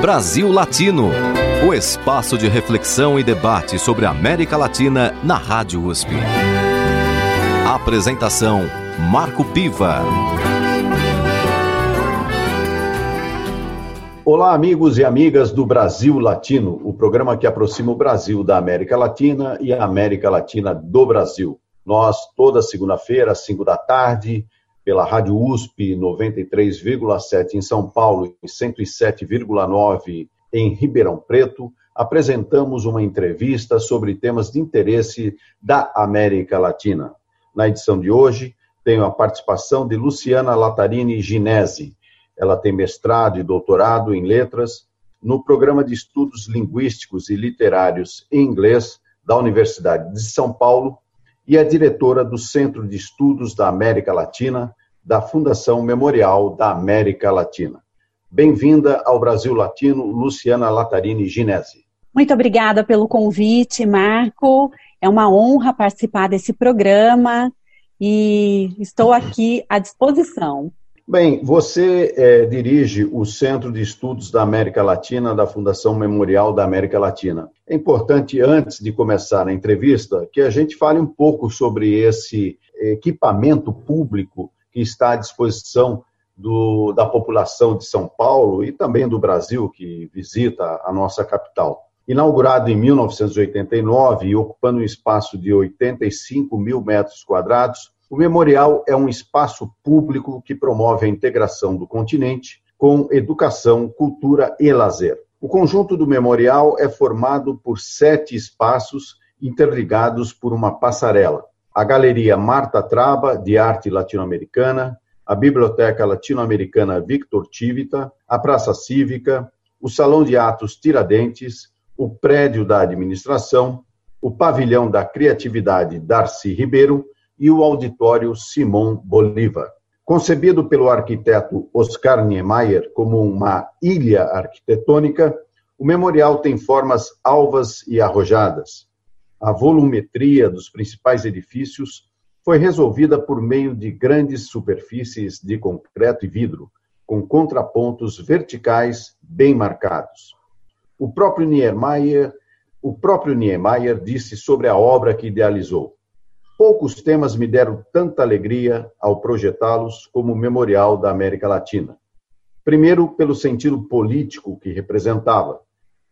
Brasil Latino, o espaço de reflexão e debate sobre a América Latina na Rádio USP. Apresentação Marco Piva. Olá, amigos e amigas do Brasil Latino, o programa que aproxima o Brasil da América Latina e a América Latina do Brasil. Nós, toda segunda-feira, às 5 da tarde, pela Rádio USP 93,7 em São Paulo e 107,9 em Ribeirão Preto, apresentamos uma entrevista sobre temas de interesse da América Latina. Na edição de hoje, tenho a participação de Luciana Latarini Ginese. Ela tem mestrado e doutorado em letras no Programa de Estudos Linguísticos e Literários em Inglês da Universidade de São Paulo e é diretora do Centro de Estudos da América Latina da Fundação Memorial da América Latina. Bem-vinda ao Brasil Latino, Luciana Latarini Ginese. Muito obrigada pelo convite, Marco. É uma honra participar desse programa e estou aqui à disposição. Bem, você é, dirige o Centro de Estudos da América Latina da Fundação Memorial da América Latina. É importante, antes de começar a entrevista, que a gente fale um pouco sobre esse equipamento público que está à disposição do, da população de São Paulo e também do Brasil, que visita a nossa capital. Inaugurado em 1989 e ocupando um espaço de 85 mil metros quadrados, o memorial é um espaço público que promove a integração do continente com educação, cultura e lazer. O conjunto do memorial é formado por sete espaços interligados por uma passarela. A Galeria Marta Traba, de Arte Latino-Americana, a Biblioteca Latino-Americana Victor Tivita, a Praça Cívica, o Salão de Atos Tiradentes, o Prédio da Administração, o Pavilhão da Criatividade Darcy Ribeiro e o auditório Simão Bolívar. Concebido pelo arquiteto Oscar Niemeyer como uma ilha arquitetônica, o memorial tem formas alvas e arrojadas. A volumetria dos principais edifícios foi resolvida por meio de grandes superfícies de concreto e vidro, com contrapontos verticais bem marcados. O próprio Niemeyer, o próprio Niemeyer disse sobre a obra que idealizou: Poucos temas me deram tanta alegria ao projetá-los como o Memorial da América Latina. Primeiro, pelo sentido político que representava,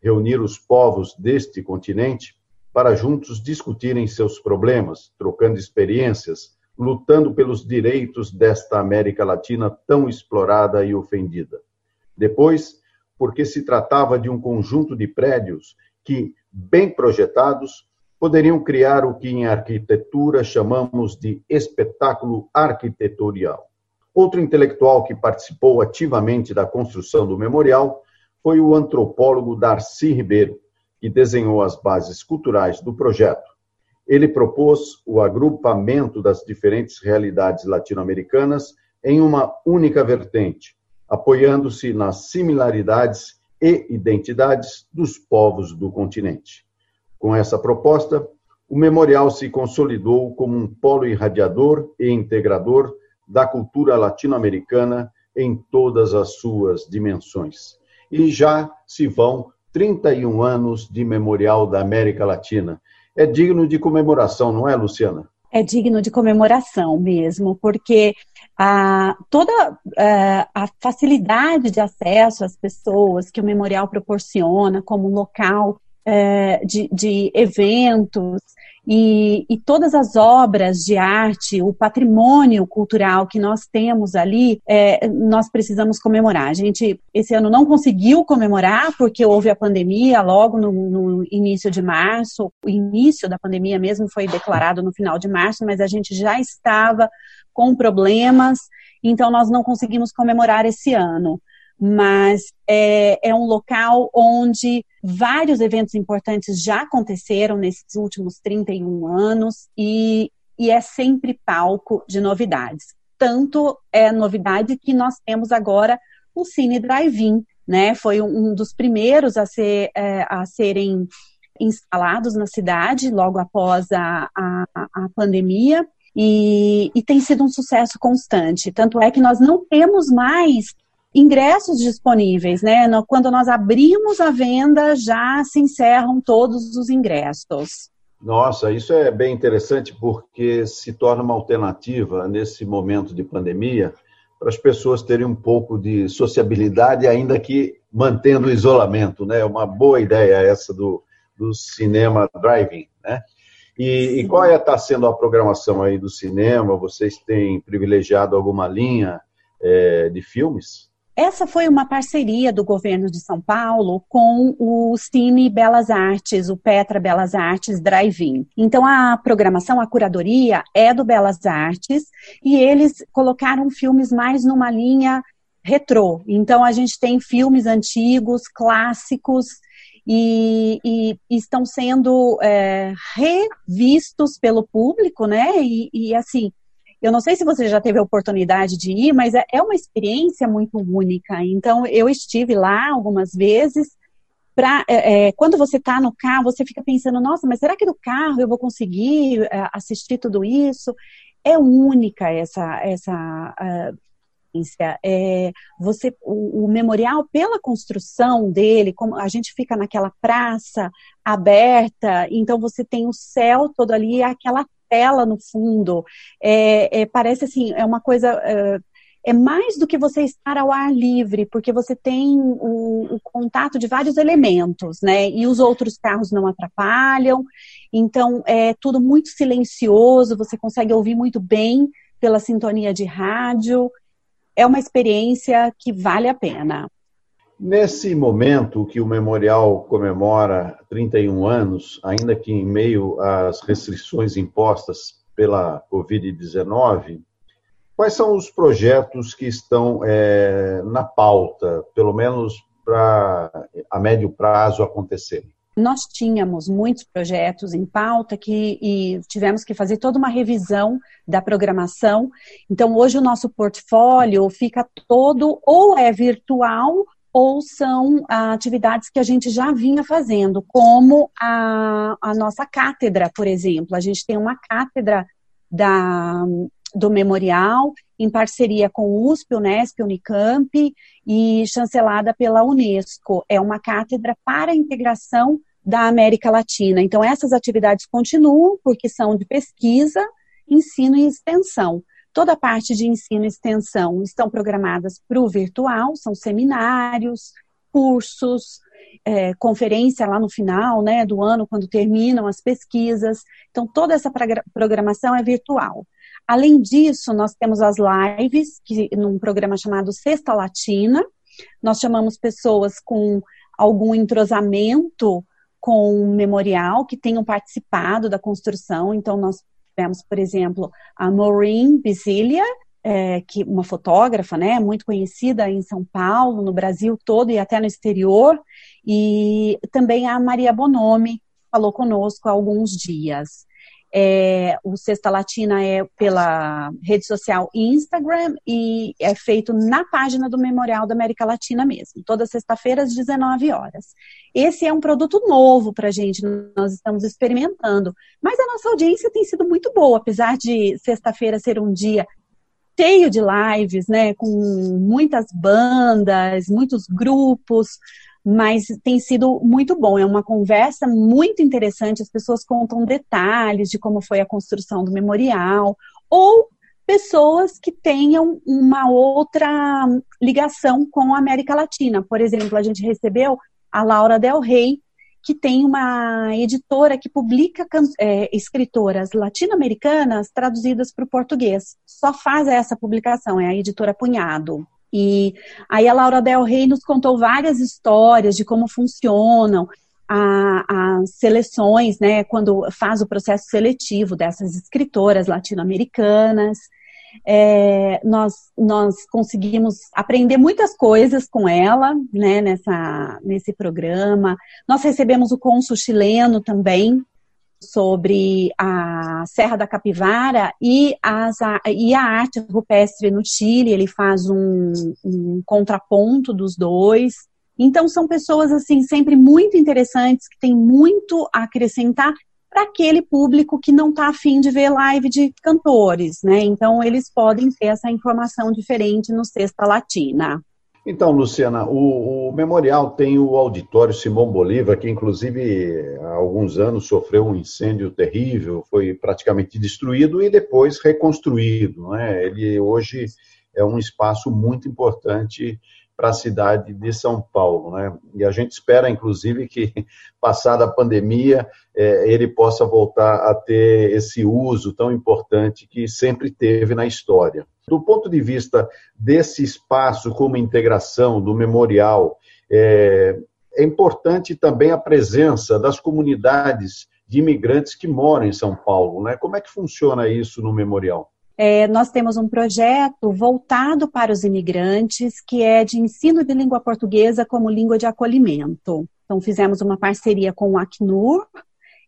reunir os povos deste continente para juntos discutirem seus problemas, trocando experiências, lutando pelos direitos desta América Latina tão explorada e ofendida. Depois, porque se tratava de um conjunto de prédios que, bem projetados, poderiam criar o que em arquitetura chamamos de espetáculo arquitetorial. Outro intelectual que participou ativamente da construção do memorial foi o antropólogo Darcy Ribeiro, que desenhou as bases culturais do projeto. Ele propôs o agrupamento das diferentes realidades latino-americanas em uma única vertente, apoiando-se nas similaridades e identidades dos povos do continente. Com essa proposta, o memorial se consolidou como um polo irradiador e integrador da cultura latino-americana em todas as suas dimensões. E já se vão 31 anos de memorial da América Latina. É digno de comemoração, não é, Luciana? É digno de comemoração mesmo, porque a, toda a, é, a facilidade de acesso às pessoas que o memorial proporciona como local é, de, de, eventos e, e, todas as obras de arte, o patrimônio cultural que nós temos ali, é, nós precisamos comemorar. A gente, esse ano não conseguiu comemorar porque houve a pandemia logo no, no início de março. O início da pandemia mesmo foi declarado no final de março, mas a gente já estava com problemas, então nós não conseguimos comemorar esse ano mas é, é, um local onde vários eventos importantes já aconteceram nesses últimos 31 anos e, e é sempre palco de novidades. Tanto é novidade que nós temos agora o Cine Drive-In, né? Foi um dos primeiros a, ser, é, a serem instalados na cidade logo após a, a, a pandemia. E, e, tem sido um sucesso constante. Tanto é que nós não temos mais ingressos disponíveis, né? Quando nós abrimos a venda, já se encerram todos os ingressos. Nossa, isso é bem interessante porque se torna uma alternativa nesse momento de pandemia para as pessoas terem um pouco de sociabilidade, ainda que mantendo o isolamento, né? É uma boa ideia essa do, do cinema driving, né? E, e qual é está sendo a programação aí do cinema? Vocês têm privilegiado alguma linha é, de filmes? Essa foi uma parceria do governo de São Paulo com o Cine Belas Artes, o Petra Belas Artes Drive-In. Então, a programação, a curadoria é do Belas Artes e eles colocaram filmes mais numa linha retrô. Então, a gente tem filmes antigos, clássicos, e, e, estão sendo é, revistos pelo público, né? E, e, assim, eu não sei se você já teve a oportunidade de ir, mas é, é uma experiência muito única. Então, eu estive lá algumas vezes. Pra, é, é quando você está no carro, você fica pensando, nossa, mas será que do carro eu vou conseguir é, assistir tudo isso? É única essa, essa é, você o, o, memorial pela construção dele, como a gente fica naquela praça aberta, então você tem o céu todo ali, aquela tela no fundo. É, é, parece assim, é uma coisa. É, é mais do que você estar ao ar livre, porque você tem o, o, contato de vários elementos, né? E os outros carros não atrapalham, então é tudo muito silencioso, você consegue ouvir muito bem pela sintonia de rádio. É uma experiência que vale a pena. Nesse momento que o memorial comemora 31 anos, ainda que em meio às restrições impostas pela Covid-19, quais são os projetos que estão é, na pauta, pelo menos para a médio prazo acontecerem? Nós tínhamos muitos projetos em pauta que e tivemos que fazer toda uma revisão da programação. Então, hoje o nosso portfólio fica todo ou é virtual ou são ah, atividades que a gente já vinha fazendo, como a, a nossa cátedra, por exemplo. A gente tem uma cátedra da, do memorial em parceria com o USP, Unesp, Unicamp e chancelada pela Unesco. É uma cátedra para a integração da América Latina. Então, essas atividades continuam porque são de pesquisa, ensino e extensão. Toda a parte de ensino e extensão estão programadas para o virtual, são seminários, cursos, é, conferência lá no final né, do ano, quando terminam as pesquisas. Então, toda essa programação é virtual. Além disso, nós temos as lives, que, num programa chamado Sexta Latina. Nós chamamos pessoas com algum entrosamento com o memorial, que tenham participado da construção. Então, nós tivemos, por exemplo, a Maureen Bisilia, é, que uma fotógrafa, né, muito conhecida em São Paulo, no Brasil todo e até no exterior, e também a Maria Bonomi falou conosco há alguns dias. É, o Sexta Latina é pela rede social Instagram e é feito na página do Memorial da América Latina mesmo, toda sexta-feira às 19 horas. Esse é um produto novo para a gente, nós estamos experimentando, mas a nossa audiência tem sido muito boa, apesar de sexta-feira ser um dia cheio de lives, né, com muitas bandas, muitos grupos, mas tem sido muito bom. É uma conversa muito interessante. As pessoas contam detalhes de como foi a construção do memorial, ou pessoas que tenham uma outra ligação com a América Latina. Por exemplo, a gente recebeu a Laura Del Rey, que tem uma editora que publica é, escritoras latino-americanas traduzidas para o português. Só faz essa publicação, é a editora Punhado. E aí a Laura Del Rey nos contou várias histórias de como funcionam as seleções, né, quando faz o processo seletivo dessas escritoras latino-americanas. É, nós, nós conseguimos aprender muitas coisas com ela, né, nessa, nesse programa. Nós recebemos o cônsul chileno também, sobre a Serra da Capivara e, as, a, e a arte rupestre no Chile. Ele faz um, um contraponto dos dois. Então, são pessoas, assim, sempre muito interessantes, que têm muito a acrescentar para aquele público que não está afim de ver live de cantores, né? Então, eles podem ter essa informação diferente no Sexta Latina. Então, Luciana, o, o, memorial tem o auditório Simão Bolívar, que inclusive há alguns anos sofreu um incêndio terrível, foi praticamente destruído e depois reconstruído. Né? Ele hoje é um espaço muito importante para a cidade de São Paulo. Né? E a gente espera, inclusive, que, passada a pandemia, é, ele possa voltar a ter esse uso tão importante que sempre teve na história. Do ponto de vista desse espaço como integração do memorial, é, é importante também a presença das comunidades de imigrantes que moram em São Paulo. Né? Como é que funciona isso no memorial? É, nós temos um projeto voltado para os imigrantes, que é de ensino de língua portuguesa como língua de acolhimento. Então, fizemos uma parceria com o Acnur,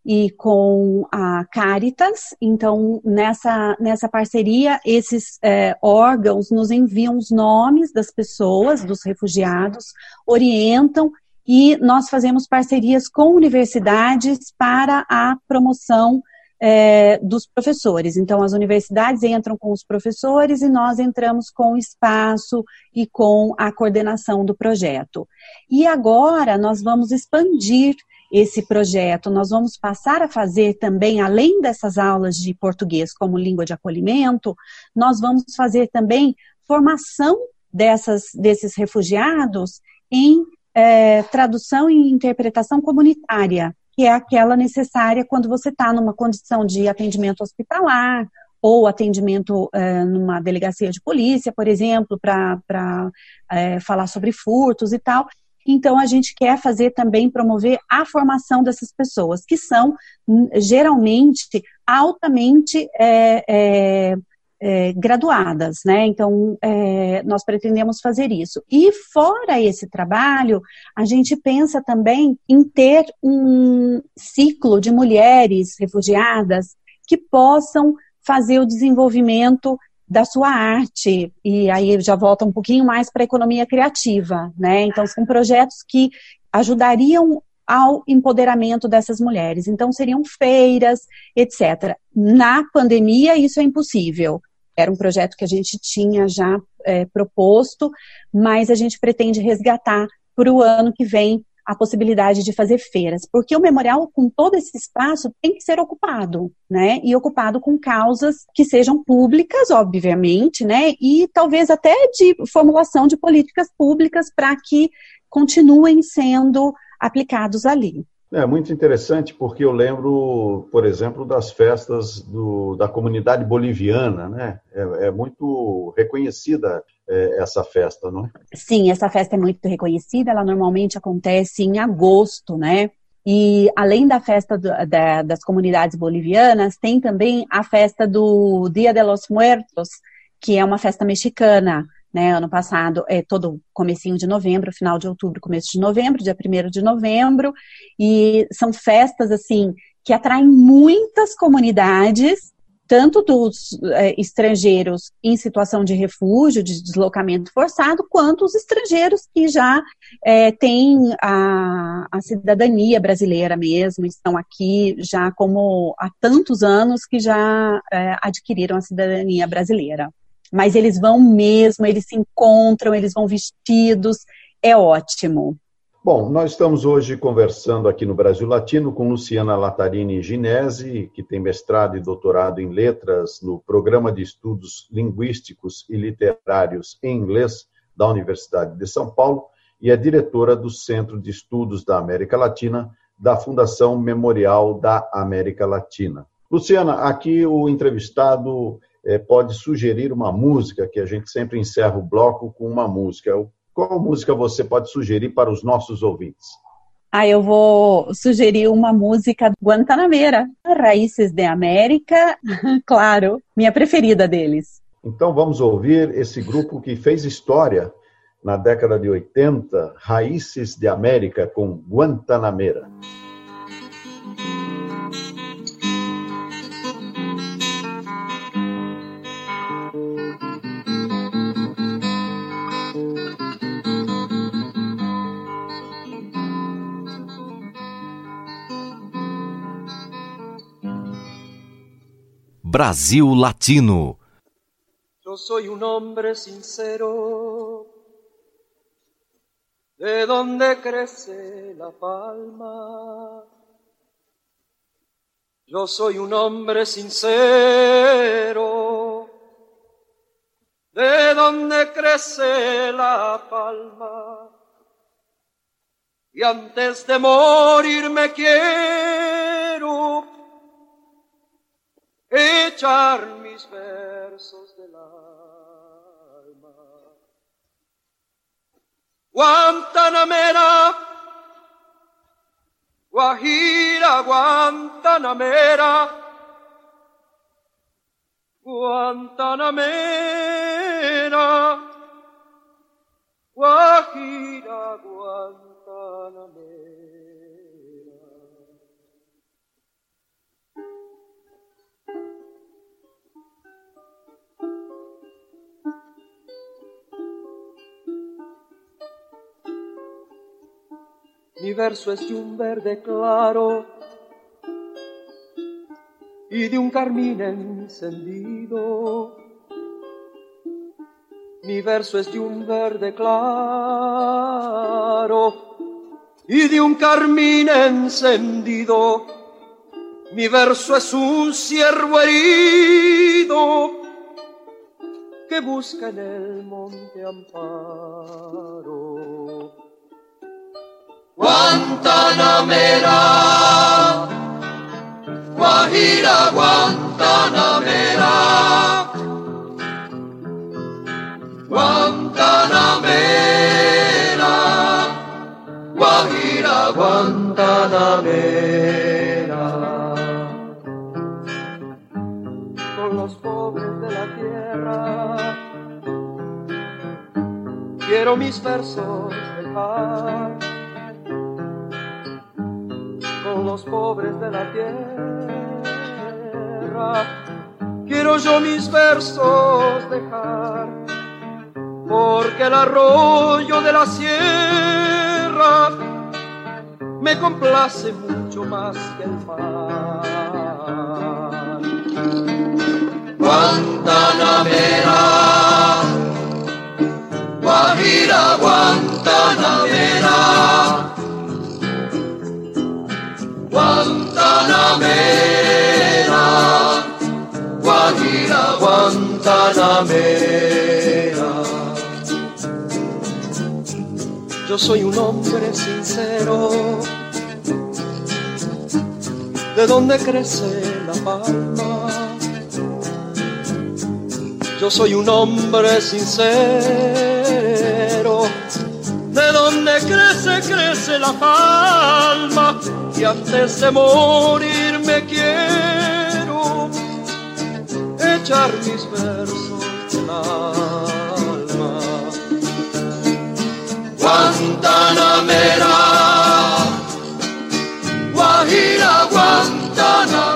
e com a Caritas. Então, nessa, nessa parceria, esses é, órgãos nos enviam os nomes das pessoas, dos refugiados, orientam e nós fazemos parcerias com universidades para a promoção é, dos professores. Então, as universidades entram com os professores e nós entramos com o espaço e com a coordenação do projeto. E agora nós vamos expandir esse projeto, nós vamos passar a fazer também, além dessas aulas de português como língua de acolhimento, nós vamos fazer também formação dessas, desses refugiados em é, tradução e interpretação comunitária, que é aquela necessária quando você está numa condição de atendimento hospitalar ou atendimento é, numa delegacia de polícia, por exemplo, para é, falar sobre furtos e tal. Então, a gente quer fazer também, promover a formação dessas pessoas, que são hum, geralmente altamente é, é, é, graduadas, né? Então, é, nós pretendemos fazer isso. E fora esse trabalho, a gente pensa também em ter um ciclo de mulheres refugiadas que possam fazer o desenvolvimento da sua arte, e aí já volta um pouquinho mais para a economia criativa, né? Então, são projetos que ajudariam ao empoderamento dessas mulheres. Então, seriam feiras, etc. Na pandemia, isso é impossível. Era um projeto que a gente tinha já é, proposto, mas a gente pretende resgatar para o ano que vem a possibilidade de fazer feiras, porque o memorial, com todo esse espaço, tem que ser ocupado, né? E ocupado com causas que sejam públicas, obviamente, né? E talvez até de formulação de políticas públicas para que continuem sendo aplicados ali. É muito interessante porque eu lembro, por exemplo, das festas do, da comunidade boliviana, né? É, é muito reconhecida é, essa festa, não é? Sim, essa festa é muito reconhecida. Ela normalmente acontece em agosto, né? E além da festa do, da, das comunidades bolivianas, tem também a festa do Dia de los Muertos, que é uma festa mexicana. Né, ano passado, é todo comecinho de novembro, final de outubro, começo de novembro, dia 1 de novembro, e são festas, assim, que atraem muitas comunidades, tanto dos é, estrangeiros em situação de refúgio, de deslocamento forçado, quanto os estrangeiros que já é, têm a, a, cidadania brasileira mesmo, estão aqui já como há tantos anos que já é, adquiriram a cidadania brasileira mas eles vão mesmo, eles se encontram, eles vão vestidos, é ótimo. Bom, nós estamos hoje conversando aqui no Brasil Latino com Luciana Latarini Ginese, que tem mestrado e doutorado em letras no Programa de Estudos Linguísticos e Literários em Inglês da Universidade de São Paulo e é diretora do Centro de Estudos da América Latina da Fundação Memorial da América Latina. Luciana, aqui o entrevistado pode sugerir uma música, que a gente sempre encerra o bloco com uma música. Qual música você pode sugerir para os nossos ouvintes? Ah, eu vou sugerir uma música Guantanamera, Raízes de América, claro, minha preferida deles. Então vamos ouvir esse grupo que fez história na década de 80, Raízes de América, com Guantanamera. Brasil Latino. Yo soy un hombre sincero, de donde crece la palma. Yo soy un hombre sincero, de donde crece la palma. Y antes de morir me quiero echar mis versos del alma. Guantanamera, Guajira, Guantanamera, Guantanamera, Guajira, Guantanamera. Mi verso es de un verde claro y de un carmín encendido. Mi verso es de un verde claro y de un carmín encendido. Mi verso es un ciervo herido que busca en el monte amparo. Guantanamera, Guajira, Guantanamera, Guantanamera, Guajira, Guantanamera. Con los pobres de la tierra, quiero mis versos dejar los pobres de la tierra. Quiero yo mis versos dejar, porque el arroyo de la sierra me complace mucho más que el mar. Guantanamera, Guajira, Guantanamera. Guantanamera, Guajira, Guantanamera. Yo soy un hombre sincero, de donde crece la palma. Yo soy un hombre sincero, donde crece, crece la palma y antes de morir me quiero echar mis versos del alma. Guantanamera, Guajira, Guantanamera,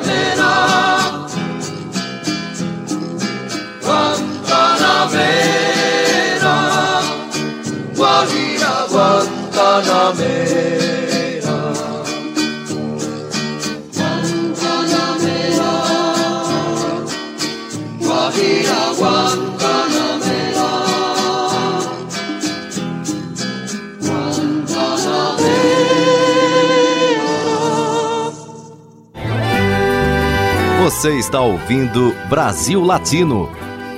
Guajira, Guantanamera. Guajira, Guantanamera. Você está ouvindo Brasil Latino,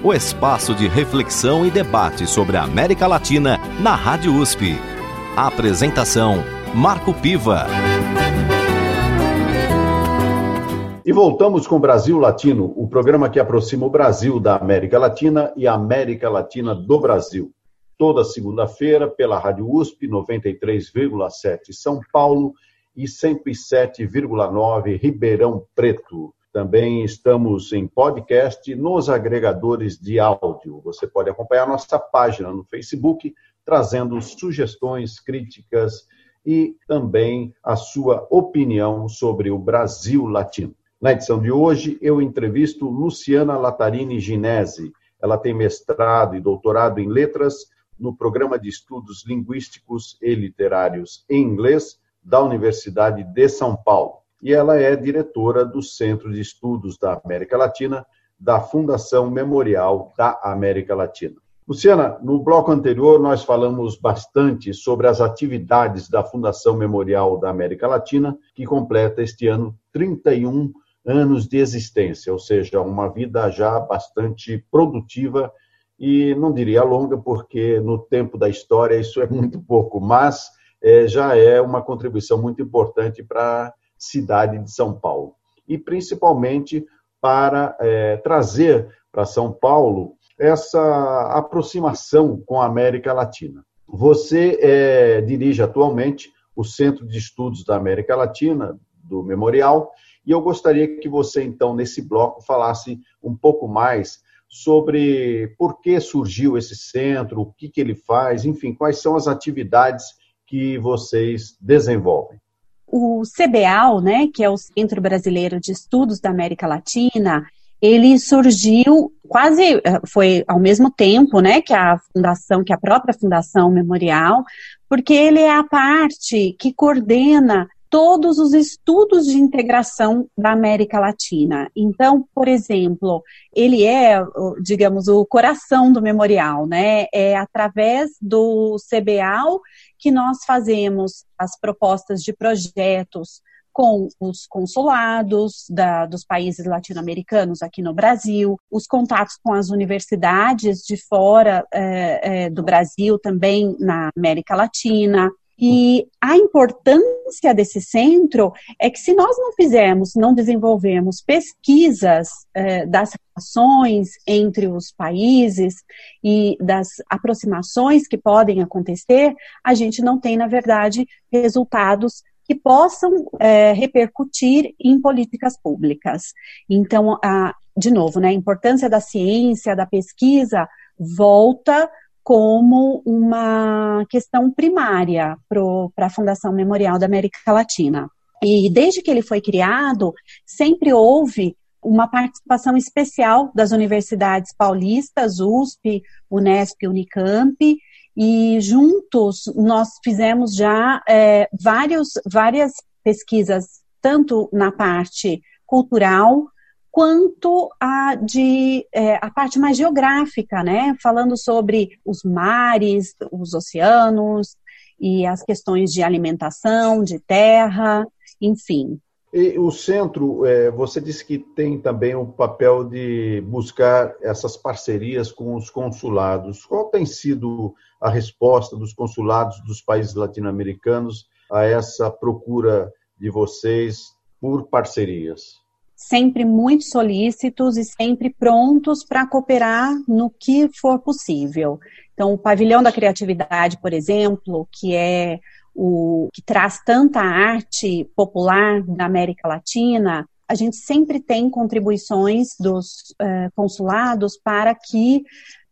o espaço de reflexão e debate sobre a América Latina na Rádio USP. A apresentação: Marco Piva. E voltamos com Brasil Latino, o programa que aproxima o Brasil da América Latina e a América Latina do Brasil. Toda segunda-feira, pela Rádio USP 93,7 São Paulo e 107,9 Ribeirão Preto. Também estamos em podcast nos agregadores de áudio. Você pode acompanhar nossa página no Facebook, trazendo sugestões, críticas e também a sua opinião sobre o Brasil Latino. Na edição de hoje, eu entrevisto Luciana Latarini Ginese. Ela tem mestrado e doutorado em letras no Programa de Estudos Linguísticos e Literários em Inglês da Universidade de São Paulo. E ela é diretora do Centro de Estudos da América Latina da Fundação Memorial da América Latina. Luciana, no bloco anterior nós falamos bastante sobre as atividades da Fundação Memorial da América Latina, que completa este ano 31 anos de existência, ou seja, uma vida já bastante produtiva e não diria longa, porque no tempo da história isso é muito pouco, mas é, já é uma contribuição muito importante para cidade de São Paulo. E principalmente para é, trazer para São Paulo essa aproximação com a América Latina. Você é, dirige atualmente o Centro de Estudos da América Latina, do Memorial, e eu gostaria que você, então, nesse bloco, falasse um pouco mais sobre por que surgiu esse centro, o que, que ele faz, enfim, quais são as atividades que vocês desenvolvem. O CBAL, né, que é o Centro Brasileiro de Estudos da América Latina, ele surgiu quase eh, foi ao mesmo tempo, né, que a fundação, que a própria Fundação Memorial, porque ele é a parte que coordena todos os estudos de integração da América Latina. Então, por exemplo, ele é, digamos, o coração do memorial, né? É através do CBAL que nós fazemos as propostas de projetos com os consulados da, dos países latino-americanos aqui no Brasil, os contatos com as universidades de fora é, é, do Brasil, também na América Latina. E a importância desse centro é que se nós não fizermos, não desenvolvermos pesquisas é, das relações entre os países e das aproximações que podem acontecer, a gente não tem, na verdade, resultados que possam é, repercutir em políticas públicas. Então, a, de novo, né, a importância da ciência, da pesquisa, volta como uma questão primária para a Fundação Memorial da América Latina. E desde que ele foi criado, sempre houve uma participação especial das universidades paulistas, USP, Unesp, Unicamp, e juntos nós fizemos já é, vários, várias pesquisas, tanto na parte cultural, quanto a de é, a parte mais geográfica, né? Falando sobre os mares, os oceanos e as questões de alimentação, de terra, enfim. E o centro, é, você disse que tem também o papel de buscar essas parcerias com os consulados. Qual tem sido a resposta dos consulados dos países latino-americanos a essa procura de vocês por parcerias? Sempre muito solícitos e sempre prontos para cooperar no que for possível. Então, o Pavilhão da Criatividade, por exemplo, que é o que traz tanta arte popular da América Latina, a gente sempre tem contribuições dos uh, consulados para que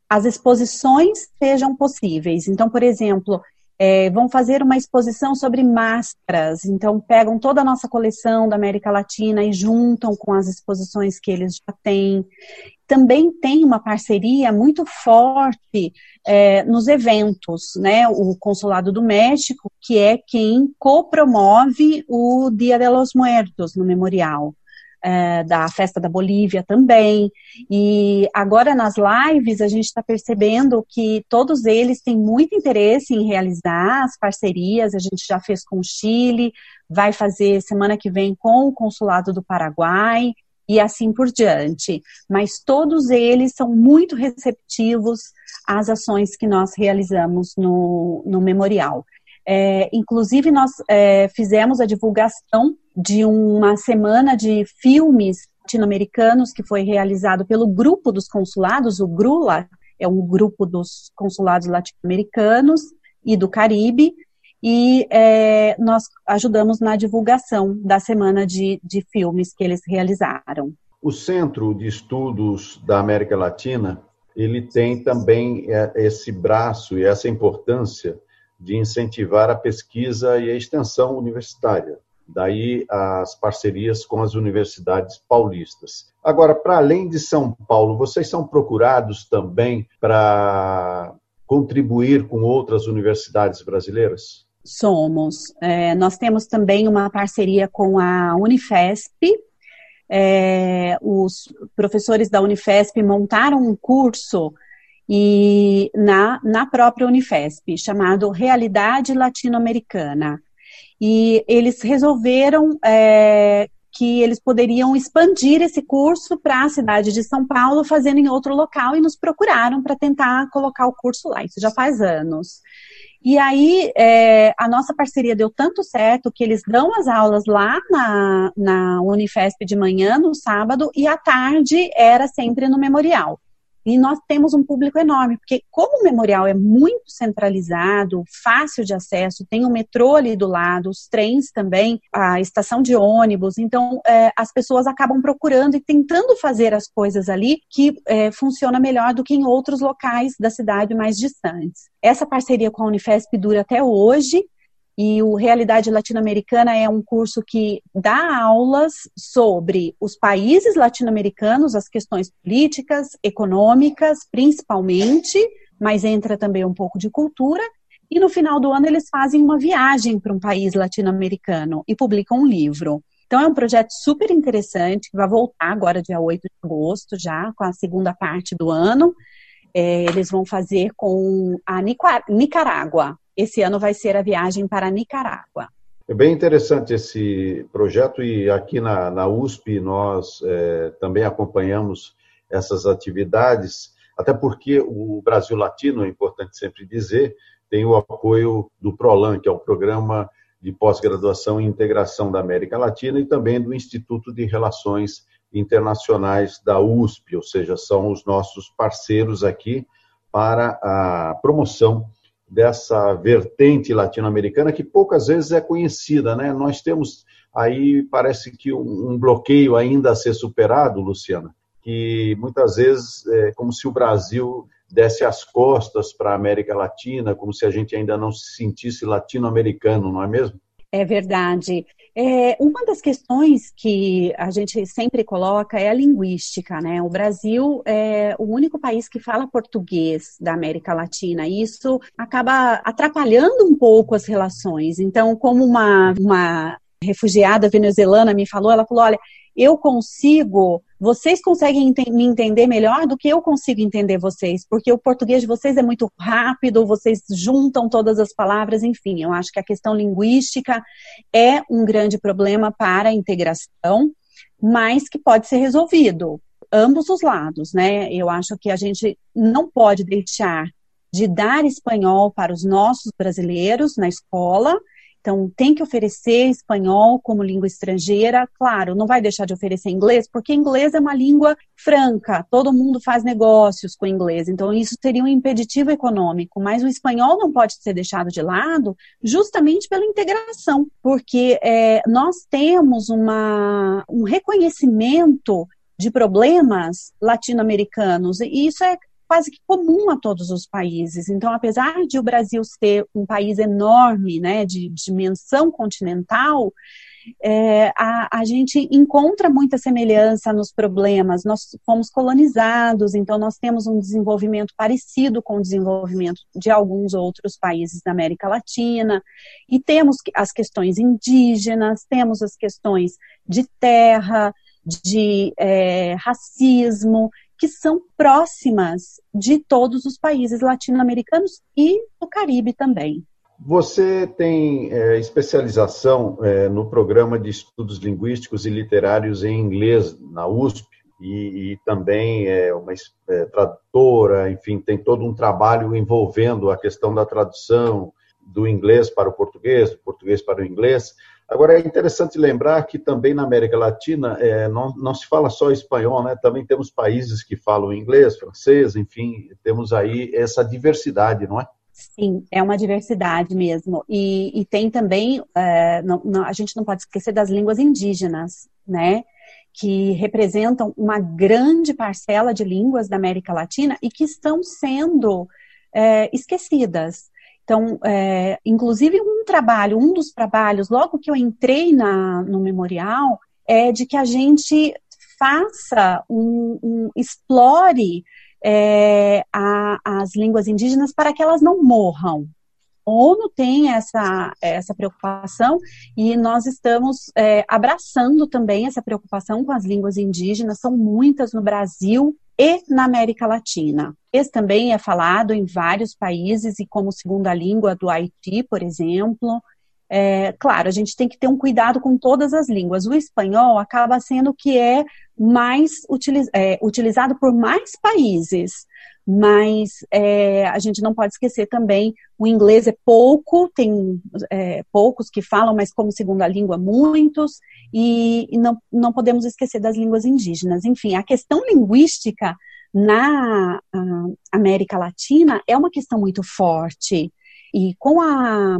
as exposições sejam possíveis. Então, por exemplo, é, vão fazer uma exposição sobre máscaras, então pegam toda a nossa coleção da América Latina e juntam com as exposições que eles já têm também tem uma parceria muito forte é, nos eventos, né? O Consulado do México, que é quem copromove o Dia de los Muertos no memorial. É, da festa da Bolívia também. E agora nas lives a gente está percebendo que todos eles têm muito interesse em realizar as parcerias. A gente já fez com o Chile, vai fazer semana que vem com o Consulado do Paraguai e assim por diante. Mas todos eles são muito receptivos às ações que nós realizamos no, no memorial. É, inclusive, nós é, fizemos a divulgação de uma semana de filmes latino-americanos que foi realizado pelo grupo dos consulados, o GRULA, é um grupo dos consulados latino-americanos e do Caribe, e é, nós ajudamos na divulgação da semana de, de filmes que eles realizaram. O Centro de Estudos da América Latina, ele tem também é, esse braço e essa importância de incentivar a pesquisa e a extensão universitária. Daí as parcerias com as universidades paulistas. Agora, para além de São Paulo, vocês são procurados também para contribuir com outras universidades brasileiras? Somos. É, nós temos também uma parceria com a Unifesp. É, os professores da Unifesp montaram um curso e na, na própria Unifesp, chamado Realidade Latino-Americana. E eles resolveram é, que eles poderiam expandir esse curso para a cidade de São Paulo, fazendo em outro local, e nos procuraram para tentar colocar o curso lá. Isso já faz anos. E aí, é, a nossa parceria deu tanto certo que eles dão as aulas lá na, na Unifesp de manhã, no sábado, e à tarde era sempre no memorial. E nós temos um público enorme, porque como o memorial é muito centralizado, fácil de acesso, tem o metrô ali do lado, os trens também, a estação de ônibus, então é, as pessoas acabam procurando e tentando fazer as coisas ali que é, funciona melhor do que em outros locais da cidade mais distantes. Essa parceria com a Unifesp dura até hoje, e o Realidade Latino-Americana é um curso que dá aulas sobre os países latino-americanos, as questões políticas, econômicas, principalmente, mas entra também um pouco de cultura. E no final do ano eles fazem uma viagem para um país latino-americano e publicam um livro. Então é um projeto super interessante que vai voltar agora dia 8 de agosto já com a segunda parte do ano. É, eles vão fazer com a Nicarágua, esse ano vai ser a viagem para Nicarágua. É bem interessante esse projeto e aqui na, na USP nós é, também acompanhamos essas atividades, até porque o Brasil Latino, é importante sempre dizer, tem o apoio do PROLAN, que é o Programa de Pós-Graduação e Integração da América Latina, e também do Instituto de Relações Internacionais da USP, ou seja, são os nossos parceiros aqui para a promoção dessa vertente latino-americana que poucas vezes é conhecida, né? Nós temos aí parece que um, bloqueio ainda a ser superado, Luciana, que muitas vezes é como se o Brasil desse as costas para a América Latina, como se a gente ainda não se sentisse latino-americano, não é mesmo? É verdade. É, uma das questões que a gente sempre coloca é a linguística, né? O Brasil é o único país que fala português da América Latina, e isso acaba atrapalhando um pouco as relações. Então, como uma, uma refugiada venezuelana me falou, ela falou: olha, eu consigo, vocês conseguem me entender melhor do que eu consigo entender vocês, porque o português de vocês é muito rápido, vocês juntam todas as palavras, enfim, eu acho que a questão linguística é um grande problema para a integração, mas que pode ser resolvido, ambos os lados, né? Eu acho que a gente não pode deixar de dar espanhol para os nossos brasileiros na escola, então, tem que oferecer espanhol como língua estrangeira. Claro, não vai deixar de oferecer inglês, porque inglês é uma língua franca, todo mundo faz negócios com inglês. Então, isso seria um impeditivo econômico. Mas o espanhol não pode ser deixado de lado justamente pela integração, porque é, nós temos uma, um reconhecimento de problemas latino-americanos, e isso é quase que comum a todos os países. Então, apesar de o Brasil ser um país enorme, né, de, dimensão continental, é, a, a, gente encontra muita semelhança nos problemas. Nós fomos colonizados, então nós temos um desenvolvimento parecido com o desenvolvimento de alguns outros países da América Latina, e temos as questões indígenas, temos as questões de terra, de é, racismo, que são próximas de todos os países latino-americanos e do Caribe também. Você tem é, especialização é, no programa de estudos linguísticos e literários em inglês na USP e, e também é uma é, tradutora, enfim, tem todo um trabalho envolvendo a questão da tradução do inglês para o português, do português para o inglês. Agora, é interessante lembrar que também na América Latina é, não, não se fala só espanhol, né? também temos países que falam inglês, francês, enfim, temos aí essa diversidade, não é? Sim, é uma diversidade mesmo. E, e tem também, é, não, não, a gente não pode esquecer das línguas indígenas, né? Que representam uma grande parcela de línguas da América Latina e que estão sendo é, esquecidas. Então, é, inclusive um trabalho, um dos trabalhos, logo que eu entrei na, no memorial, é de que a gente faça um, um explore é, a, as línguas indígenas para que elas não morram. ONU tem essa, essa preocupação e nós estamos é, abraçando também essa preocupação com as línguas indígenas, são muitas no Brasil e na América Latina. Esse também é falado em vários países e como segunda língua do Haiti, por exemplo. É, claro, a gente tem que ter um cuidado com todas as línguas. O espanhol acaba sendo que é mais utiliz, é, utilizado por mais países mas é, a gente não pode esquecer também o inglês é pouco, tem é, poucos que falam, mas como segunda língua muitos, e, e, não, não podemos esquecer das línguas indígenas. Enfim, a questão linguística na América Latina é uma questão muito forte, e com a,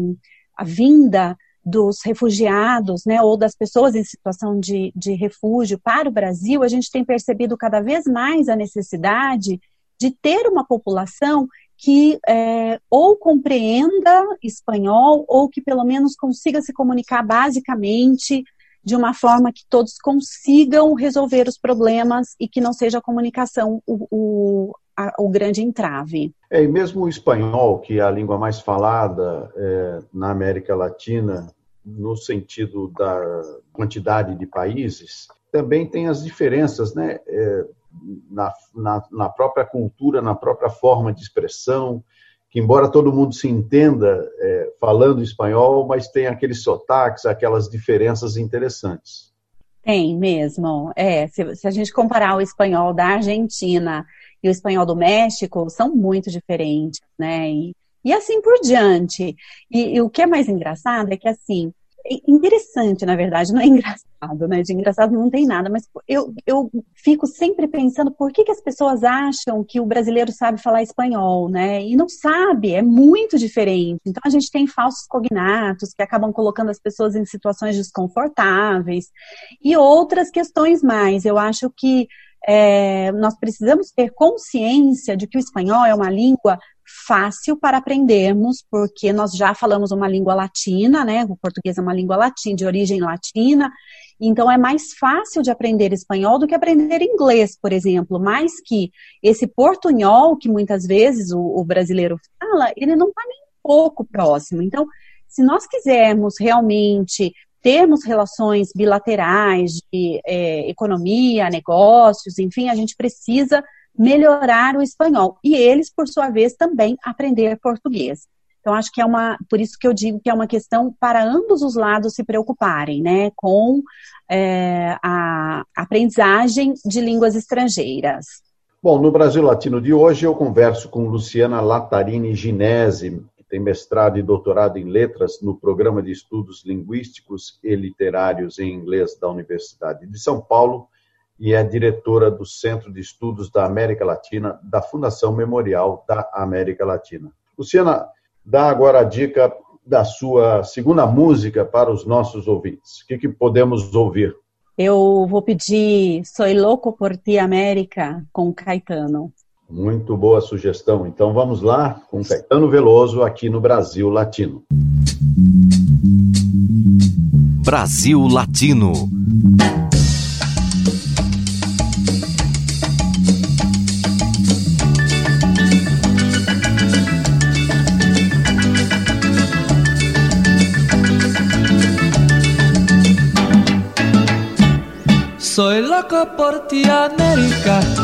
a vinda dos refugiados, né, ou das pessoas em situação de, de refúgio para o Brasil, a gente tem percebido cada vez mais a necessidade de ter uma população que é, ou compreenda espanhol ou que pelo menos consiga se comunicar basicamente de uma forma que todos consigam resolver os problemas e que não seja a comunicação o, o, a, o grande entrave. É, e mesmo o espanhol, que é a língua mais falada é, na América Latina, no sentido da quantidade de países, também tem as diferenças, né? É, na, na, na, própria cultura, na própria forma de expressão, que embora todo mundo se entenda é, falando espanhol, mas tem aqueles sotaques, aquelas diferenças interessantes. Tem mesmo. É, se, se a gente comparar o espanhol da Argentina e o espanhol do México, são muito diferentes, né? E, e assim por diante. E, e o que é mais engraçado é que, assim, interessante, na verdade, não é engraçado, né? De engraçado não tem nada, mas eu, eu fico sempre pensando por que, que as pessoas acham que o brasileiro sabe falar espanhol, né? E não sabe, é muito diferente. Então a gente tem falsos cognatos que acabam colocando as pessoas em situações desconfortáveis e outras questões mais. Eu acho que é, nós precisamos ter consciência de que o espanhol é uma língua fácil para aprendermos, porque nós já falamos uma língua latina, né? O português é uma língua latina, de origem latina, então é mais fácil de aprender espanhol do que aprender inglês, por exemplo. Mais que esse portunhol, que muitas vezes o, o brasileiro fala, ele não está nem um pouco próximo. Então, se nós quisermos realmente termos relações bilaterais de é, economia, negócios, enfim, a gente precisa melhorar o espanhol. E eles, por sua vez, também aprender português. Então, acho que é uma, por isso que eu digo que é uma questão para ambos os lados se preocuparem, né, com é, a aprendizagem de línguas estrangeiras. Bom, no Brasil Latino de hoje eu converso com Luciana Latarini Ginese, que tem mestrado e doutorado em letras no Programa de Estudos Linguísticos e Literários em Inglês da Universidade de São Paulo e é diretora do Centro de Estudos da América Latina da Fundação Memorial da América Latina. Luciana, dá agora a dica da sua segunda música para os nossos ouvintes. O que, que podemos ouvir? Eu vou pedir Soy Louco por Ti América com Caetano. Muito boa sugestão. Então vamos lá com Caetano Veloso aqui no Brasil Latino. Brasil Latino. Soy loco por ti, América.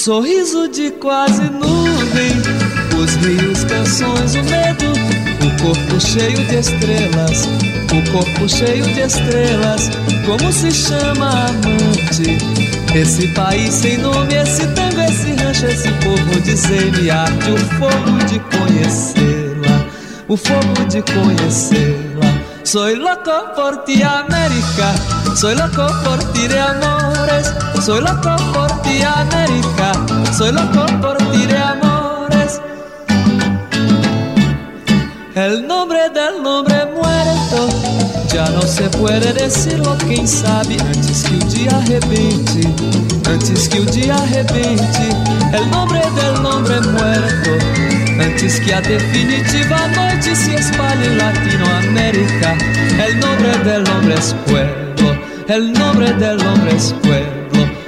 Sorriso de quase nuvem. Os rios, canções, o medo. O corpo cheio de estrelas. O corpo cheio de estrelas. Como se chama amante? Esse país sem nome, esse tango, esse rancho, esse povo de me arte. O fogo de conhecê-la. O fogo de conhecê-la. Soy loco por ti, América. Soy loco por ti de amores. Soy loco por ti, América. Soy loco por ti de amores. El nombre del nombre muerto Já não se puede decirlo, quem sabe Antes que o dia arrebente Antes que o dia arrebente El nombre del nombre muerto Antes que a definitiva noite se espalhe Latinoamérica. El nombre del hombre es pueblo El nombre del hombre es pueblo.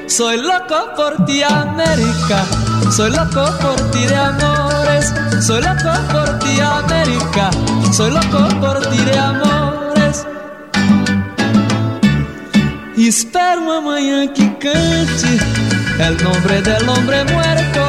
Soy loco por ti América Soy loco por ti de amores. Soy loco por ti América Soy loco por ti de amores. Espero amanhã que cante El nombre del hombre muerto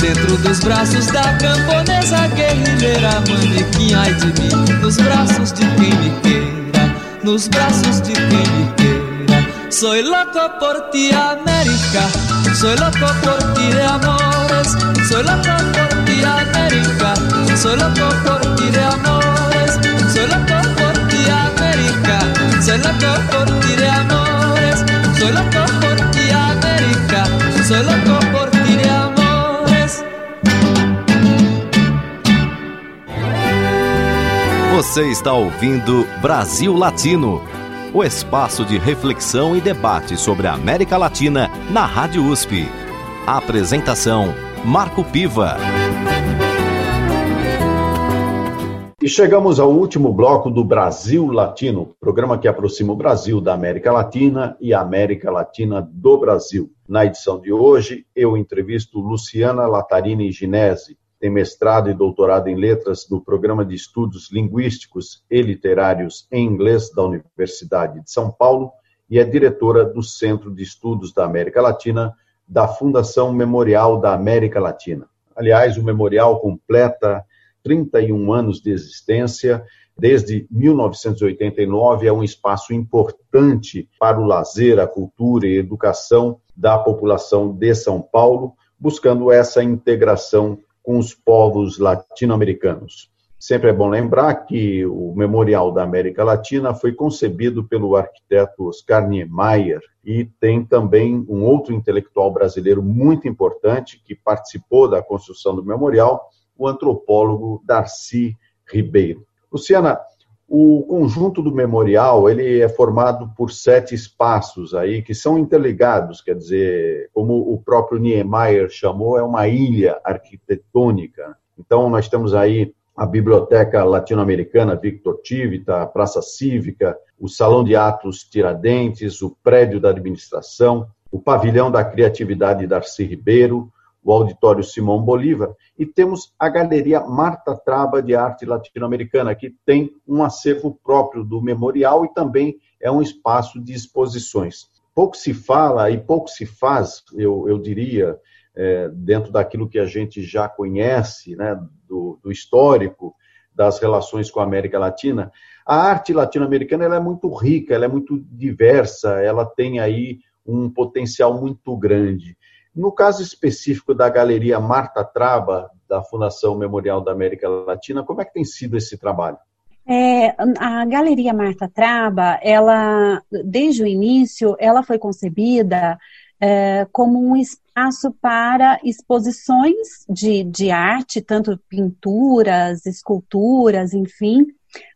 Dentro dos braços da camponesa guerrilheira Manequim, ai de mim. Nos braços de quem me queira Nos braços de quem me queira. Soy loco por ti, América. Soy loco por ti de amores. Soy loco por ti, América. Soy loco por ti de amores. Soy loco por ti, América. Soy loco por ti de amores. Soy loco por ti, América. Soy loco por Você está ouvindo Brasil Latino, o espaço de reflexão e debate sobre a América Latina na Rádio USP. A apresentação: Marco Piva. E chegamos ao último bloco do Brasil Latino, programa que aproxima o Brasil da América Latina e a América Latina do Brasil. Na edição de hoje, eu entrevisto Luciana Latarini Ginese, tem mestrado e doutorado em letras do Programa de Estudos Linguísticos e Literários em Inglês da Universidade de São Paulo e é diretora do Centro de Estudos da América Latina da Fundação Memorial da América Latina. Aliás, o memorial completa 31 anos de existência. Desde 1989 é um espaço importante para o lazer, a cultura e a educação da população de São Paulo, buscando essa integração com os povos latino-americanos. Sempre é bom lembrar que o Memorial da América Latina foi concebido pelo arquiteto Oscar Niemeyer e tem também um outro intelectual brasileiro muito importante que participou da construção do memorial, o antropólogo Darcy Ribeiro. Luciana, o conjunto do memorial ele é formado por sete espaços aí que são interligados, quer dizer, como o próprio Niemeyer chamou, é uma ilha arquitetônica. Então nós temos aí a Biblioteca Latino-Americana Victor Tivita, a Praça Cívica, o Salão de Atos Tiradentes, o Prédio da Administração, o Pavilhão da Criatividade Darcy Ribeiro, o Auditório Simão Bolívar, e temos a Galeria Marta Traba de Arte Latino-Americana, que tem um acervo próprio do memorial e também é um espaço de exposições. Pouco se fala e pouco se faz, eu, eu diria, é, dentro daquilo que a gente já conhece, né, do, do histórico das relações com a América Latina. A arte latino-americana ela é muito rica, ela é muito diversa, ela tem aí um potencial muito grande. No caso específico da Galeria Marta Traba, da Fundação Memorial da América Latina, como é que tem sido esse trabalho? É, a Galeria Marta Traba, ela, desde o início, ela foi concebida é, como um espaço para exposições de, de arte, tanto pinturas, esculturas, enfim,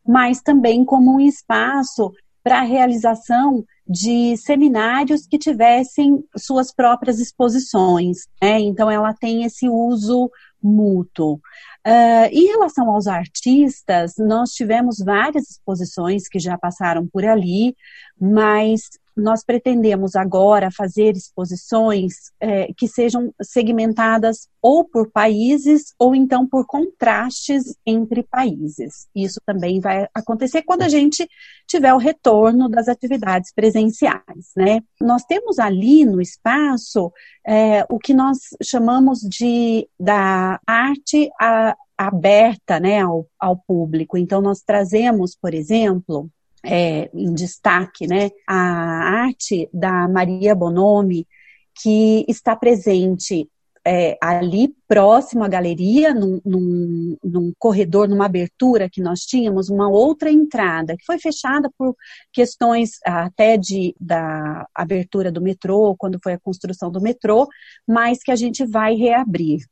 mas também como um espaço para a realização de seminários que tivessem suas próprias exposições. Né? Então, ela tem esse uso mútuo. Uh, em relação aos artistas, nós tivemos várias exposições que já passaram por ali, mas nós pretendemos agora fazer exposições é, que sejam segmentadas ou por países ou então por contrastes entre países. Isso também vai acontecer quando a gente tiver o retorno das atividades presenciais, né? Nós temos ali no espaço é, o que nós chamamos de da arte a, aberta, né, ao, ao público. Então nós trazemos, por exemplo, é, em destaque, né, a arte da Maria Bonomi, que está presente é, ali próximo à galeria, num, num, num, corredor, numa abertura que nós tínhamos, uma outra entrada, que foi fechada por questões até de, da abertura do metrô, quando foi a construção do metrô, mas que a gente vai reabrir.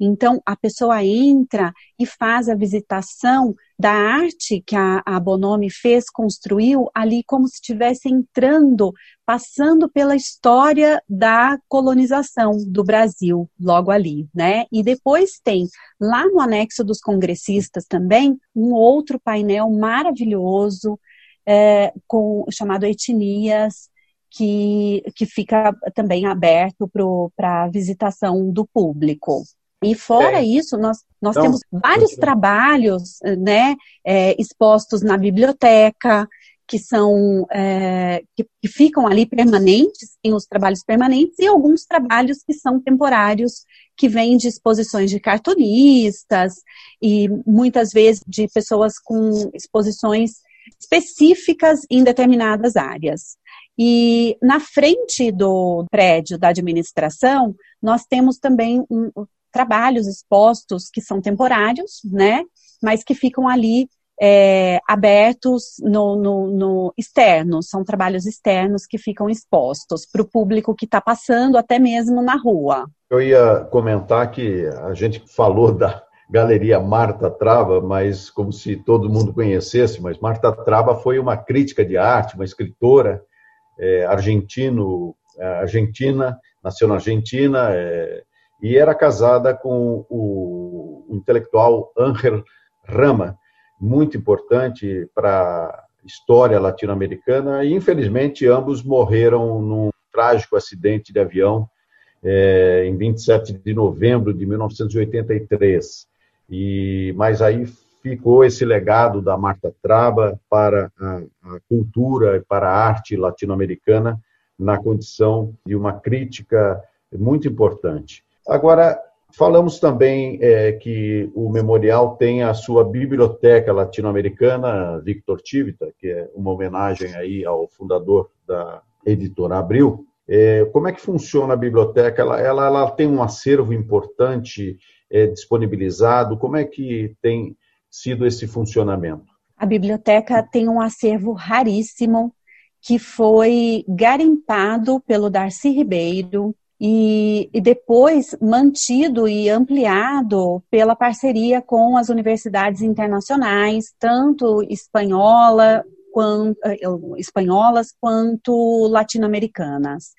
Então, a pessoa entra e faz a visitação da arte que a, a Bonomi fez, construiu, ali como se estivesse entrando, passando pela história da colonização do Brasil, logo ali, né? E depois tem, lá no anexo dos congressistas também, um outro painel maravilhoso, é, com, chamado Etnias, que, que fica também aberto para a visitação do público. E fora é. isso, nós, nós então, temos vários trabalhos né, é, expostos na biblioteca, que são é, que, que, ficam ali permanentes, tem os trabalhos permanentes e alguns trabalhos que são temporários, que vêm de exposições de cartunistas e muitas vezes de pessoas com exposições específicas em determinadas áreas. E na frente do prédio da administração, nós temos também um, trabalhos expostos que são temporários, né? Mas que ficam ali é, abertos no, no, no, externo, são trabalhos externos que ficam expostos para o público que está passando, até mesmo na rua. Eu ia comentar que a gente falou da Galeria Marta Trava, mas como se todo mundo conhecesse, mas Marta Trava foi uma crítica de arte, uma escritora é, argentino, é, argentina, nasceu na Argentina, é, e era casada com o, intelectual Ángel Rama, muito importante para a história latino-americana, e infelizmente ambos morreram num trágico acidente de avião é, em 27 de novembro de 1983. E, mas aí ficou esse legado da Marta Traba para a, a cultura, para a arte latino-americana, na condição de uma crítica muito importante. Agora, falamos também é, que o memorial tem a sua biblioteca latino-americana, Victor Tivita, que é uma homenagem aí ao fundador da editora Abril. É, como é que funciona a biblioteca? Ela, ela, ela tem um acervo importante é, disponibilizado? Como é que tem sido esse funcionamento? A biblioteca tem um acervo raríssimo que foi garimpado pelo Darcy Ribeiro, e, e, depois mantido e ampliado pela parceria com as universidades internacionais, tanto espanhola, quanto, eh, espanholas quanto latino-americanas.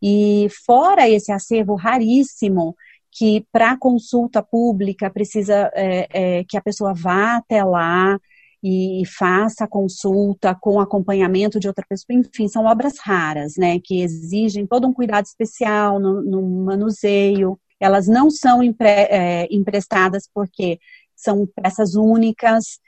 E fora esse acervo raríssimo, que para consulta pública precisa é, é, que a pessoa vá até lá, e faça a consulta com acompanhamento de outra pessoa. Enfim, são obras raras, né, que exigem todo um cuidado especial no, no manuseio. Elas não são empre, é, emprestadas porque são peças únicas.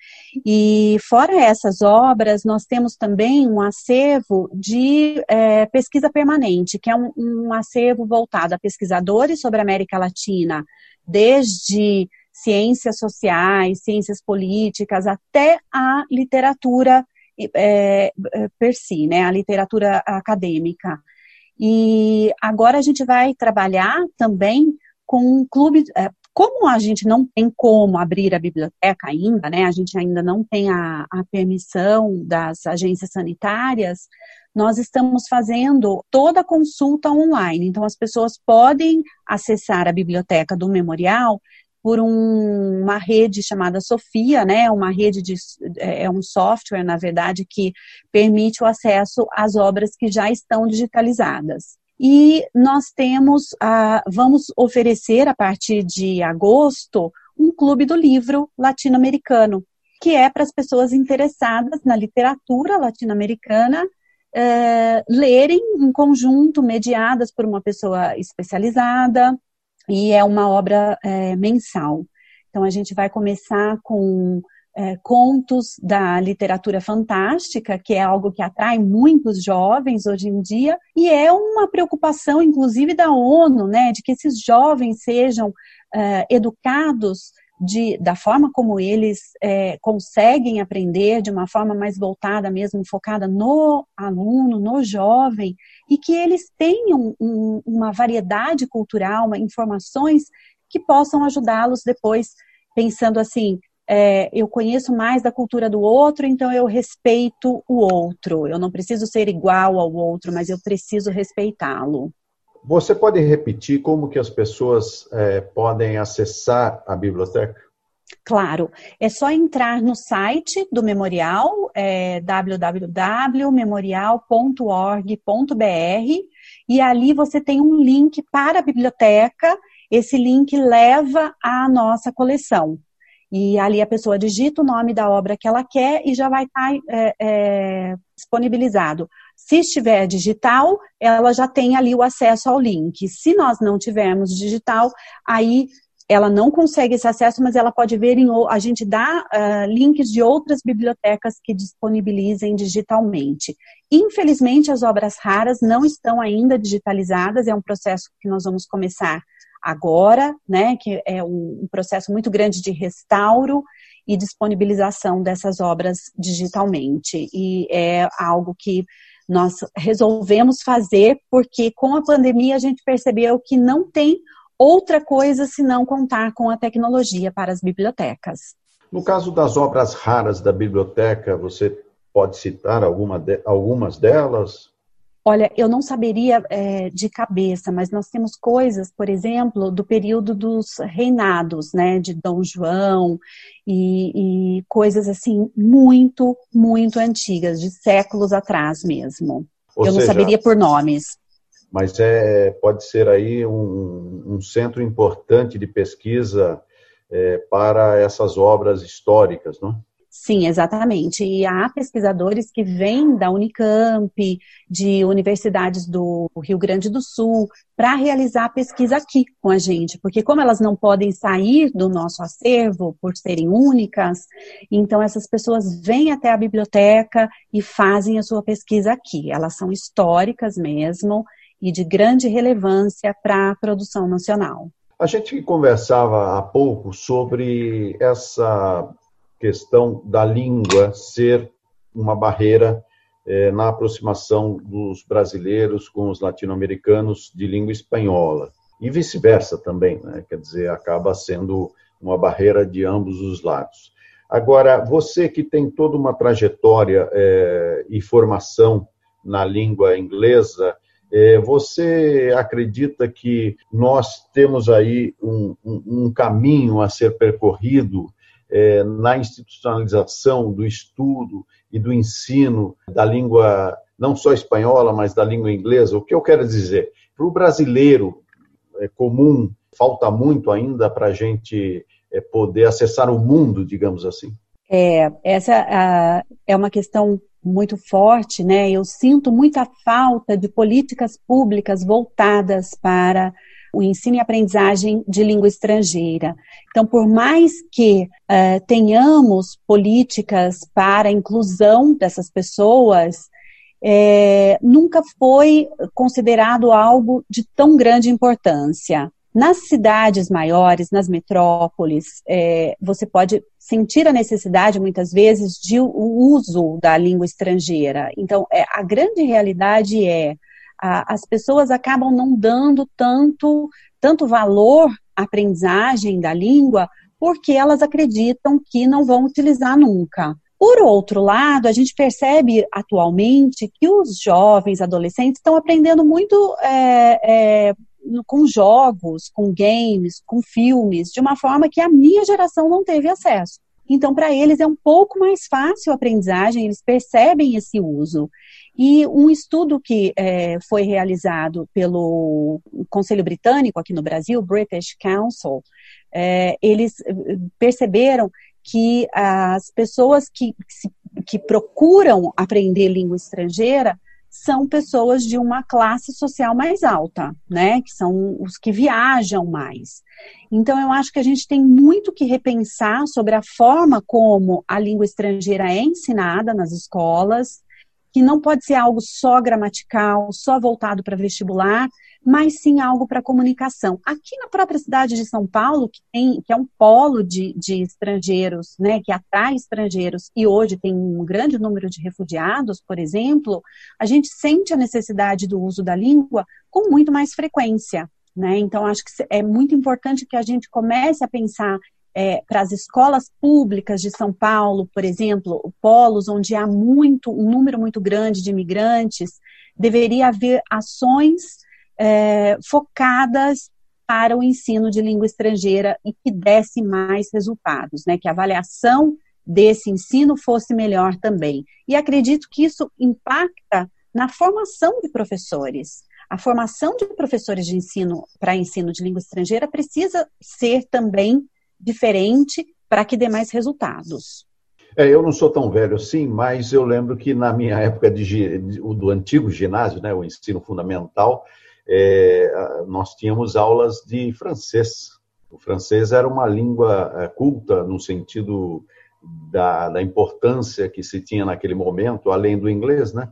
E fora essas obras, nós temos também um acervo de é, pesquisa permanente, que é um, um acervo voltado a pesquisadores sobre a América Latina, desde ciências sociais, ciências políticas, até a literatura é, é, per si, né, a literatura acadêmica. E agora a gente vai trabalhar também com um clube, é, como a gente não tem como abrir a biblioteca ainda, né, a gente ainda não tem a, a permissão das agências sanitárias, nós estamos fazendo toda a consulta online. Então, as pessoas podem acessar a biblioteca do memorial por um, uma rede chamada Sofia, né? Uma rede de é, é um software, na verdade, que permite o acesso às obras que já estão digitalizadas. E nós temos, a, vamos oferecer a partir de agosto um clube do livro latino-americano, que é para as pessoas interessadas na literatura latino-americana é, lerem em conjunto, mediadas por uma pessoa especializada, e é uma obra é, mensal. Então, a gente vai começar com é, contos da literatura fantástica, que é algo que atrai muitos jovens hoje em dia, e é uma preocupação, inclusive, da ONU, né, de que esses jovens sejam é, educados de, da forma como eles é, conseguem aprender, de uma forma mais voltada mesmo, focada no aluno, no jovem, e que eles tenham um, uma variedade cultural, uma, informações que possam ajudá-los depois, pensando assim, é, eu conheço mais da cultura do outro, então eu respeito o outro. Eu não preciso ser igual ao outro, mas eu preciso respeitá-lo. Você pode repetir como que as pessoas é, podem acessar a biblioteca? Claro, é só entrar no site do memorial, é, www.memorial.org.br, e ali você tem um link para a biblioteca. Esse link leva à nossa coleção. E ali a pessoa digita o nome da obra que ela quer e já vai estar é, é, disponibilizado. Se estiver digital, ela já tem ali o acesso ao link. Se nós não tivermos digital, aí ela não consegue esse acesso, mas ela pode ver em a gente dá uh, links de outras bibliotecas que disponibilizem digitalmente. Infelizmente, as obras raras não estão ainda digitalizadas, é um processo que nós vamos começar agora, né, que é um, um processo muito grande de restauro e disponibilização dessas obras digitalmente. E é algo que nós resolvemos fazer porque com a pandemia a gente percebeu que não tem outra coisa senão contar com a tecnologia para as bibliotecas. No caso das obras raras da biblioteca, você pode citar alguma de, algumas delas? Olha, eu não saberia é, de cabeça, mas nós temos coisas, por exemplo, do período dos reinados, né, de Dom João e, e coisas assim muito, muito antigas, de séculos atrás mesmo. Ou eu seja, não saberia por nomes. Mas é, pode ser aí um, um centro importante de pesquisa é, para essas obras históricas, não? Sim, exatamente. E há pesquisadores que vêm da Unicamp, de universidades do Rio Grande do Sul, para realizar pesquisa aqui com a gente, porque como elas não podem sair do nosso acervo por serem únicas, então essas pessoas vêm até a biblioteca e fazem a sua pesquisa aqui. Elas são históricas mesmo e de grande relevância para a produção nacional. A gente conversava há pouco sobre essa questão da língua ser uma barreira é, na aproximação dos brasileiros com os latino-americanos de língua espanhola. E vice-versa também, né? quer dizer, acaba sendo uma barreira de ambos os lados. Agora, você que tem toda uma trajetória é, e formação na língua inglesa, é, você acredita que nós temos aí um, um, um caminho a ser percorrido é, na institucionalização do estudo e do ensino da língua, não só espanhola, mas da língua inglesa. O que eu quero dizer? Para o brasileiro é, comum, falta muito ainda para a gente é, poder acessar o mundo, digamos assim. É, essa a, é uma questão muito forte, né? Eu sinto muita falta de políticas públicas voltadas para o ensino e aprendizagem de língua estrangeira. Então, por mais que uh, tenhamos políticas para a inclusão dessas pessoas, é, nunca foi considerado algo de tão grande importância. Nas cidades maiores, nas metrópoles, é, você pode sentir a necessidade, muitas vezes, de o uso da língua estrangeira. Então, é, a grande realidade é as pessoas acabam não dando tanto, tanto valor à aprendizagem da língua porque elas acreditam que não vão utilizar nunca. Por outro lado, a gente percebe atualmente que os jovens, adolescentes, estão aprendendo muito é, é, com jogos, com games, com filmes, de uma forma que a minha geração não teve acesso. Então, para eles é um pouco mais fácil a aprendizagem, eles percebem esse uso. E um estudo que é, foi realizado pelo Conselho Britânico aqui no Brasil, British Council, é, eles perceberam que as pessoas que, que procuram aprender língua estrangeira são pessoas de uma classe social mais alta, né? Que são os que viajam mais. Então, eu acho que a gente tem muito que repensar sobre a forma como a língua estrangeira é ensinada nas escolas, que não pode ser algo só gramatical, só voltado para vestibular, mas sim algo para comunicação. Aqui na própria cidade de São Paulo, que, tem, que é um polo de, de estrangeiros, né, que atrai estrangeiros, e hoje tem um grande número de refugiados, por exemplo, a gente sente a necessidade do uso da língua com muito mais frequência. Né? Então, acho que é muito importante que a gente comece a pensar é, para as escolas públicas de São Paulo, por exemplo, polos onde há muito, um número muito grande de imigrantes, deveria haver ações é, focadas para o ensino de língua estrangeira e que desse mais resultados, né? Que a avaliação desse ensino fosse melhor também. E acredito que isso impacta na formação de professores. A formação de professores de ensino para ensino de língua estrangeira precisa ser também diferente para que dê mais resultados. É, eu não sou tão velho assim, mas eu lembro que na minha época de, do antigo ginásio, né, o ensino fundamental, é, nós tínhamos aulas de francês. O francês era uma língua é, culta no sentido da, da importância que se tinha naquele momento, além do inglês, né?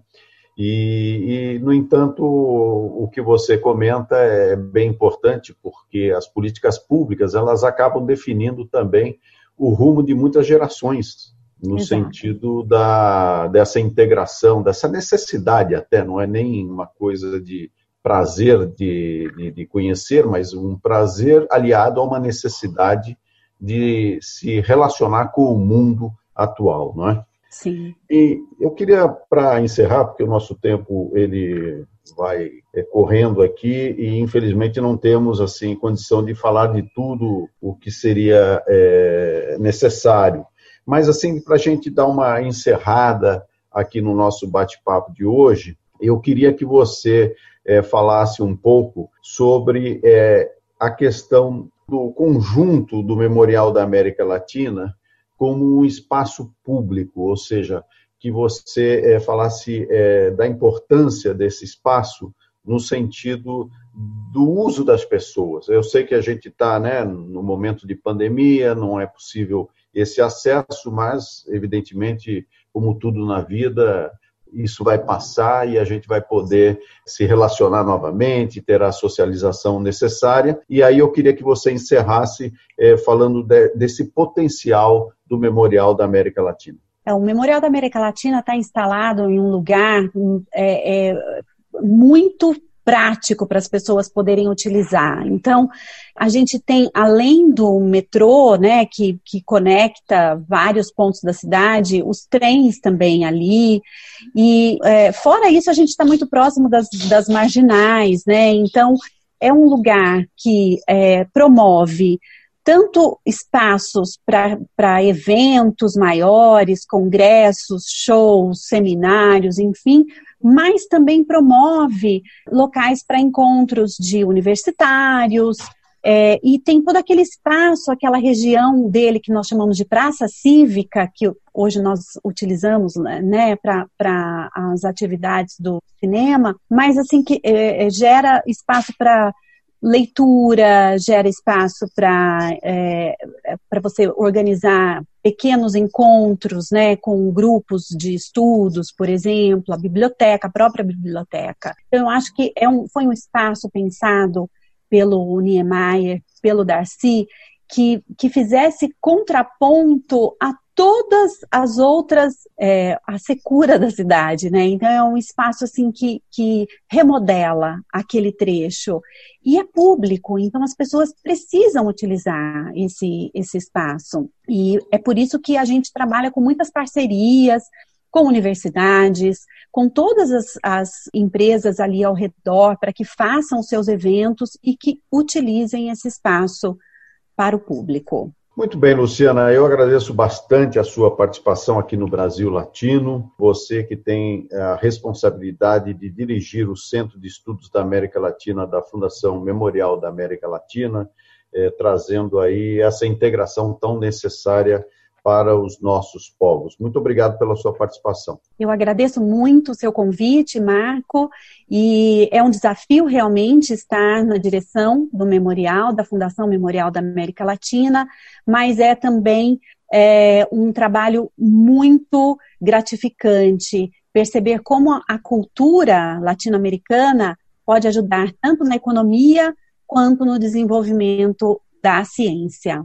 E, e, no entanto, o que você comenta é bem importante, porque as políticas públicas elas acabam definindo também o rumo de muitas gerações, no Exato. sentido da, dessa integração, dessa necessidade até, não é nem uma coisa de prazer de, de, de conhecer, mas um prazer aliado a uma necessidade de se relacionar com o mundo atual, não é? Sim. E eu queria, para encerrar, porque o nosso tempo ele vai é, correndo aqui e infelizmente não temos assim condição de falar de tudo o que seria é, necessário. Mas assim, para a gente dar uma encerrada aqui no nosso bate-papo de hoje, eu queria que você é, falasse um pouco sobre é, a questão do conjunto do Memorial da América Latina como um espaço público, ou seja, que você é, falasse é, da importância desse espaço no sentido do uso das pessoas. Eu sei que a gente está né, no momento de pandemia, não é possível esse acesso, mas, evidentemente, como tudo na vida, isso vai passar e a gente vai poder se relacionar novamente, ter a socialização necessária. E aí eu queria que você encerrasse é, falando de, desse potencial do Memorial da América Latina. É, o Memorial da América Latina está instalado em um lugar é, é, muito prático para as pessoas poderem utilizar. Então, a gente tem, além do metrô, né, que, que conecta vários pontos da cidade, os trens também ali. E, é, fora isso, a gente está muito próximo das, das marginais, né? Então, é um lugar que é, promove tanto espaços para eventos maiores, congressos, shows, seminários, enfim, mas também promove locais para encontros de universitários, é, e tem todo aquele espaço, aquela região dele que nós chamamos de praça cívica, que hoje nós utilizamos né, para as atividades do cinema, mas assim que é, é gera espaço para leitura, gera espaço para é, você organizar pequenos encontros, né, com grupos de estudos, por exemplo, a biblioteca, a própria biblioteca. Então, eu acho que é um, foi um espaço pensado pelo Niemeyer, pelo Darcy, que, que fizesse contraponto a todas as outras, é, a secura da cidade, né? Então é um espaço assim que, que remodela aquele trecho e é público, então as pessoas precisam utilizar esse, esse espaço e é por isso que a gente trabalha com muitas parcerias com universidades, com todas as, as empresas ali ao redor, para que façam seus eventos e que utilizem esse espaço para o público. Muito bem, Luciana, eu agradeço bastante a sua participação aqui no Brasil Latino. Você que tem a responsabilidade de dirigir o Centro de Estudos da América Latina da Fundação Memorial da América Latina, eh, trazendo aí essa integração tão necessária para os nossos povos. Muito obrigado pela sua participação. Eu agradeço muito o seu convite, Marco, e é um desafio realmente estar na direção do memorial, da Fundação Memorial da América Latina, mas é também é, um trabalho muito gratificante perceber como a cultura latino-americana pode ajudar tanto na economia quanto no desenvolvimento da ciência.